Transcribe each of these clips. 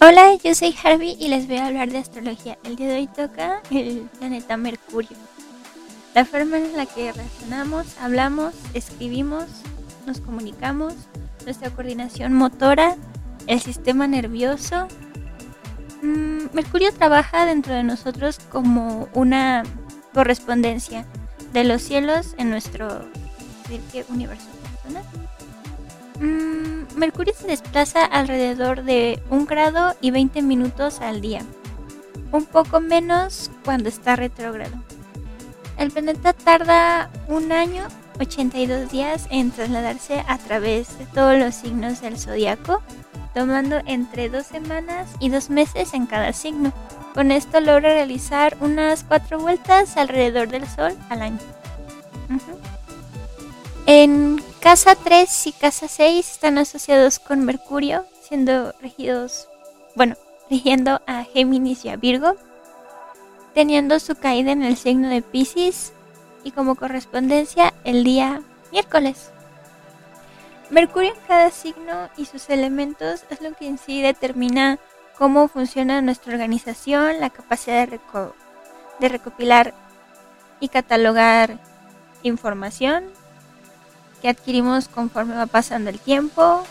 Hola, yo soy Harvey y les voy a hablar de astrología. El día de hoy toca el planeta Mercurio. La forma en la que razonamos, hablamos, escribimos, nos comunicamos, nuestra coordinación motora, el sistema nervioso. Mm, Mercurio trabaja dentro de nosotros como una correspondencia de los cielos en nuestro universo personal. Mercurio se desplaza alrededor de un grado y 20 minutos al día, un poco menos cuando está retrógrado. El planeta tarda un año, 82 días en trasladarse a través de todos los signos del zodiaco, tomando entre dos semanas y dos meses en cada signo. Con esto logra realizar unas cuatro vueltas alrededor del Sol al año. En casa 3 y casa 6 están asociados con Mercurio, siendo regidos, bueno, rigiendo a Géminis y a Virgo, teniendo su caída en el signo de Pisces y como correspondencia el día miércoles. Mercurio en cada signo y sus elementos es lo que en sí determina cómo funciona nuestra organización, la capacidad de, de recopilar y catalogar información, que adquirimos conforme va pasando el tiempo,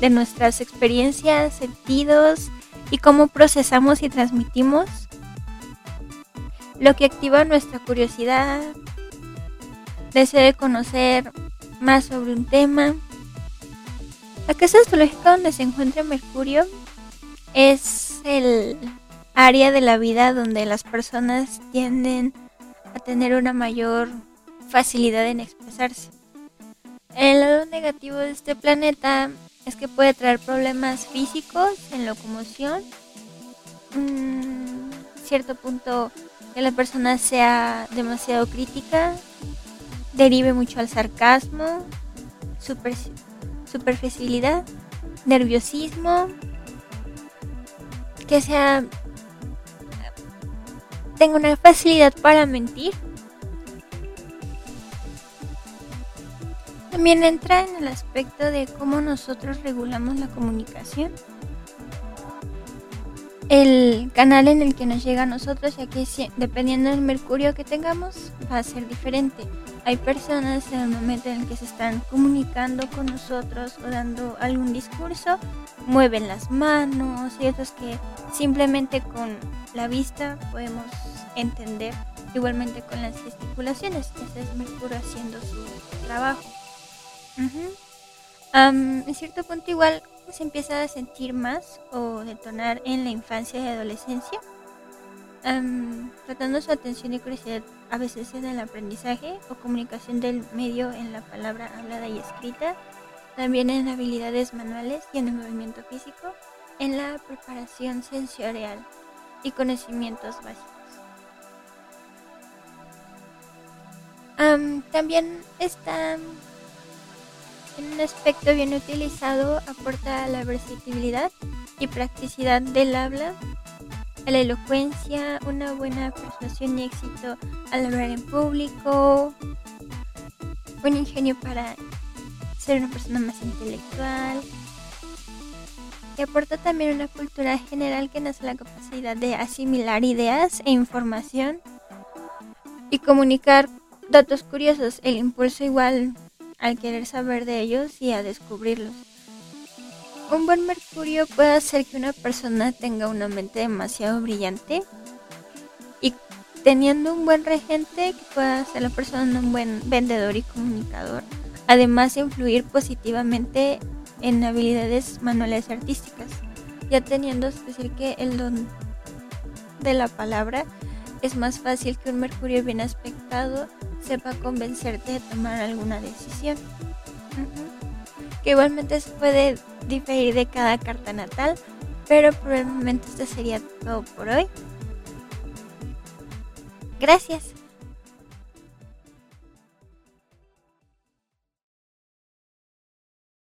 de nuestras experiencias, sentidos y cómo procesamos y transmitimos, lo que activa nuestra curiosidad, deseo de conocer más sobre un tema. La casa astrológica donde se encuentra Mercurio es el área de la vida donde las personas tienden a tener una mayor facilidad en expresarse. El lado negativo de este planeta es que puede traer problemas físicos en locomoción. Mm, cierto punto que la persona sea demasiado crítica, derive mucho al sarcasmo, super, superficialidad, nerviosismo, que sea tenga una facilidad para mentir También entra en el aspecto de cómo nosotros regulamos la comunicación. El canal en el que nos llega a nosotros, ya que dependiendo del mercurio que tengamos, va a ser diferente. Hay personas en el momento en el que se están comunicando con nosotros o dando algún discurso, mueven las manos, y otros que simplemente con la vista podemos entender, igualmente con las gesticulaciones. Ese es Mercurio haciendo su trabajo en cierto punto igual se empieza a sentir más o detonar en la infancia y adolescencia, tratando su atención y curiosidad a veces en el aprendizaje o comunicación del medio en la palabra hablada y escrita, también en habilidades manuales y en el movimiento físico, en la preparación sensorial y conocimientos básicos. también está un aspecto bien utilizado aporta la versatilidad y practicidad del habla, a la elocuencia, una buena persuasión y éxito al hablar en público, un ingenio para ser una persona más intelectual, y aporta también una cultura general que da la capacidad de asimilar ideas e información y comunicar datos curiosos, el impulso igual al querer saber de ellos y a descubrirlos. Un buen mercurio puede hacer que una persona tenga una mente demasiado brillante y teniendo un buen regente que pueda hacer la persona un buen vendedor y comunicador, además de influir positivamente en habilidades manuales artísticas, ya teniendo es decir que el don de la palabra es más fácil que un mercurio bien aspectado sepa convencerte de tomar alguna decisión. Que igualmente se puede diferir de cada carta natal, pero probablemente esto sería todo por hoy. Gracias.